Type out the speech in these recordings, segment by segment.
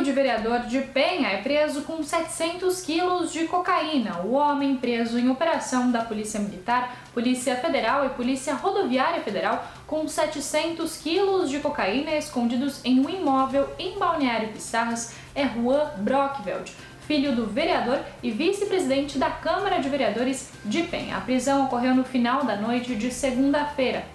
Filho de vereador de Penha é preso com 700 quilos de cocaína. O homem preso em operação da Polícia Militar, Polícia Federal e Polícia Rodoviária Federal com 700 quilos de cocaína escondidos em um imóvel em Balneário Pissarras é Juan Brockveld, filho do vereador e vice-presidente da Câmara de Vereadores de Penha. A prisão ocorreu no final da noite de segunda-feira.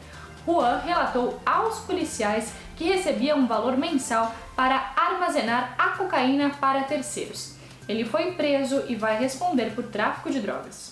Juan relatou aos policiais que recebia um valor mensal para armazenar a cocaína para terceiros. Ele foi preso e vai responder por tráfico de drogas.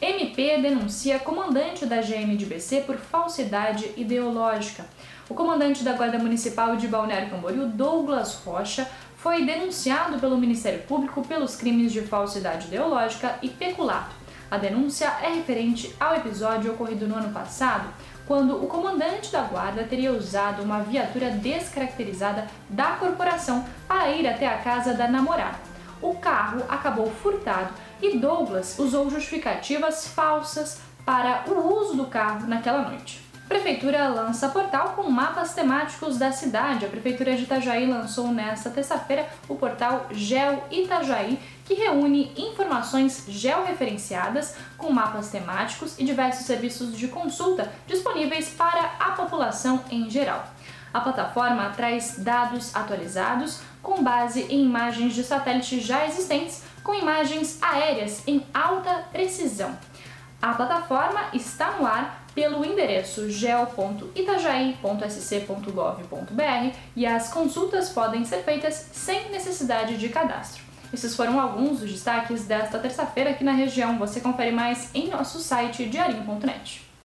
MP denuncia comandante da GM de BC por falsidade ideológica. O comandante da Guarda Municipal de Balneário Camboriú, Douglas Rocha, foi denunciado pelo Ministério Público pelos crimes de falsidade ideológica e peculato. A denúncia é referente ao episódio ocorrido no ano passado, quando o comandante da guarda teria usado uma viatura descaracterizada da corporação para ir até a casa da namorada. O carro acabou furtado e Douglas usou justificativas falsas para o uso do carro naquela noite. Prefeitura lança portal com mapas temáticos da cidade. A Prefeitura de Itajaí lançou nesta terça-feira o portal Geo Itajaí, que reúne informações georreferenciadas com mapas temáticos e diversos serviços de consulta disponíveis para a população em geral. A plataforma traz dados atualizados com base em imagens de satélites já existentes, com imagens aéreas em alta precisão. A plataforma está no ar pelo endereço geo.itajaí.sc.gov.br e as consultas podem ser feitas sem necessidade de cadastro. Esses foram alguns dos destaques desta terça-feira aqui na região. Você confere mais em nosso site diarinho.net.